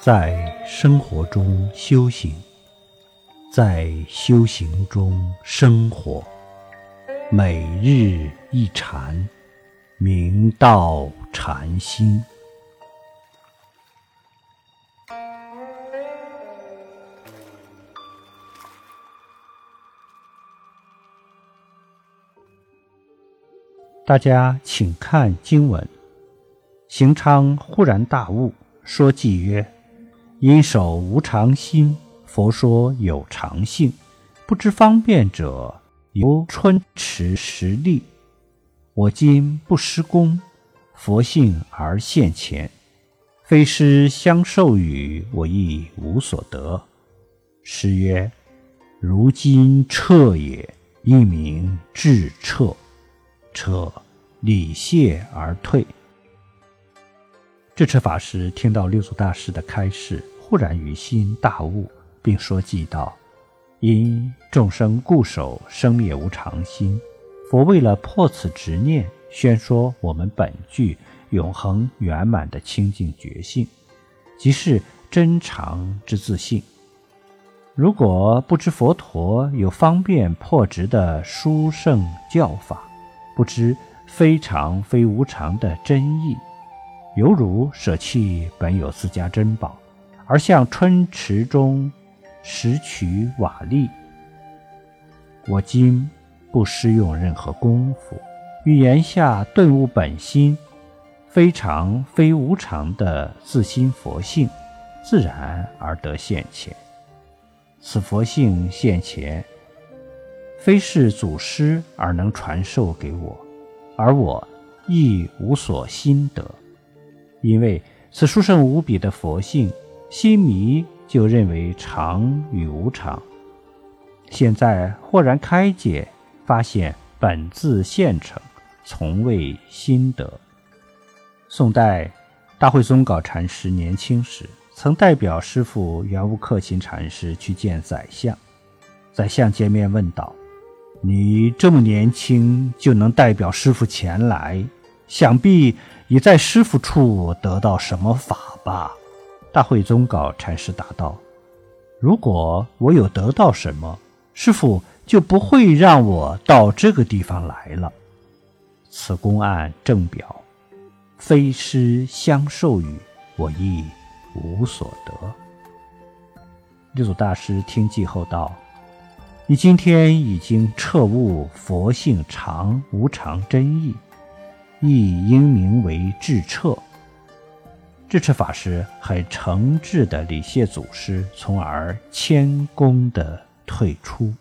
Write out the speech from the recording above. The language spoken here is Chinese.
在生活中修行，在修行中生活，每日一禅，明道禅心。大家请看经文。行昌忽然大悟，说偈曰：“因守无常心，佛说有常性。不知方便者，由春池实力。我今不施功，佛性而现前。非师相授予，我亦无所得。”诗曰：“如今彻也，一名智彻。”彻，礼谢而退。智彻法师听到六祖大师的开示，忽然于心大悟，并说偈道：“因众生固守生灭无常心，佛为了破此执念，宣说我们本具永恒圆满的清净觉性，即是真常之自性。如果不知佛陀有方便破执的殊胜教法，不知非常非无常的真意，犹如舍弃本有自家珍宝，而向春池中拾取瓦砾。我今不施用任何功夫，欲言下顿悟本心，非常非无常的自心佛性，自然而得现前。此佛性现前。非是祖师而能传授给我，而我亦无所心得，因为此殊胜无比的佛性，心迷就认为常与无常。现在豁然开解，发现本自现成，从未心得。宋代大慧宗稿禅师年轻时，曾代表师父圆悟克勤禅师去见宰相，宰相见面问道。你这么年轻就能代表师傅前来，想必已在师傅处得到什么法吧？大慧宗稿禅师答道：“如果我有得到什么，师傅就不会让我到这个地方来了。此公案正表，非师相授予，我亦无所得。”六祖大师听记后道。你今天已经彻悟佛性常无常真意，亦应名为智彻。智彻法师很诚挚地礼谢祖师，从而谦恭地退出。